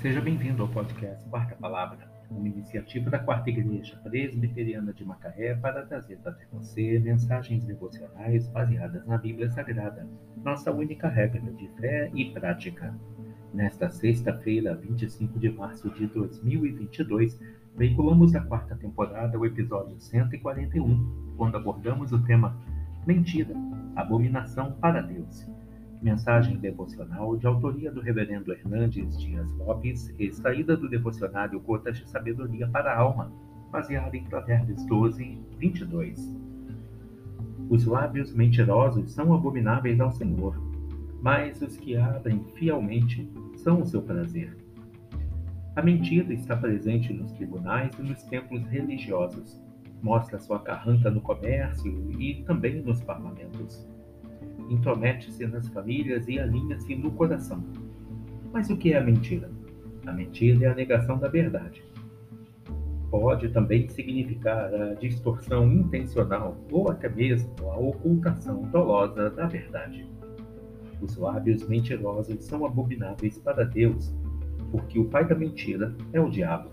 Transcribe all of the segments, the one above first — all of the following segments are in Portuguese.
Seja bem-vindo ao podcast Quarta Palavra, uma iniciativa da Quarta Igreja Presbiteriana de Macaé para trazer até você mensagens devocionais baseadas na Bíblia Sagrada, nossa única regra de fé e prática. Nesta sexta-feira, 25 de março de 2022, veiculamos a quarta temporada o episódio 141, quando abordamos o tema Mentira, abominação para Deus. Mensagem devocional de autoria do Reverendo Hernandes Dias Lopes, extraída do devocionário Gotas de Sabedoria para a Alma, baseada em Provérbios 12, 22. Os lábios mentirosos são abomináveis ao Senhor, mas os que abrem fielmente são o seu prazer. A mentira está presente nos tribunais e nos templos religiosos. Mostra sua carranca no comércio e também nos parlamentos intromete-se nas famílias e alinha-se no coração. Mas o que é a mentira? A mentira é a negação da verdade. Pode também significar a distorção intencional ou até mesmo a ocultação dolosa da verdade. Os lábios mentirosos são abomináveis para Deus, porque o pai da mentira é o diabo.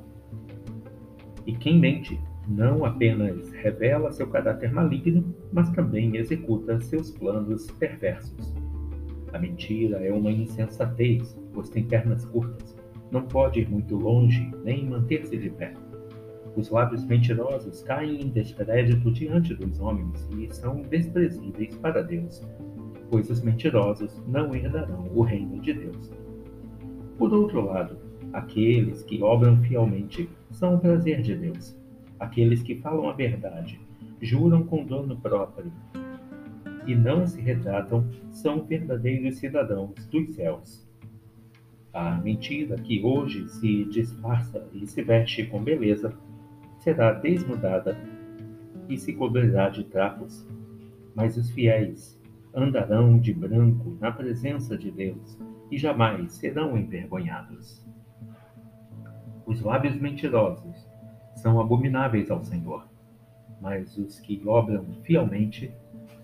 E quem mente não apenas revela seu caráter maligno, mas também executa seus planos perversos. A mentira é uma insensatez, pois tem pernas curtas, não pode ir muito longe nem manter-se de pé. Os lábios mentirosos caem em descrédito diante dos homens e são desprezíveis para Deus, pois os mentirosos não herdarão o reino de Deus. Por outro lado, aqueles que obram fielmente são o prazer de Deus aqueles que falam a verdade, juram com dono próprio e não se retratam, são verdadeiros cidadãos dos céus. A mentira que hoje se disfarça e se veste com beleza será desnudada e se cobrirá de trapos, mas os fiéis andarão de branco na presença de Deus e jamais serão envergonhados. Os lábios mentirosos são abomináveis ao Senhor, mas os que obram fielmente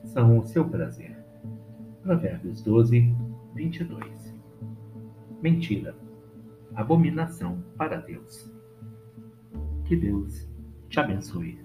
são o seu prazer. Provérbios 12, 22. Mentira, abominação para Deus. Que Deus te abençoe.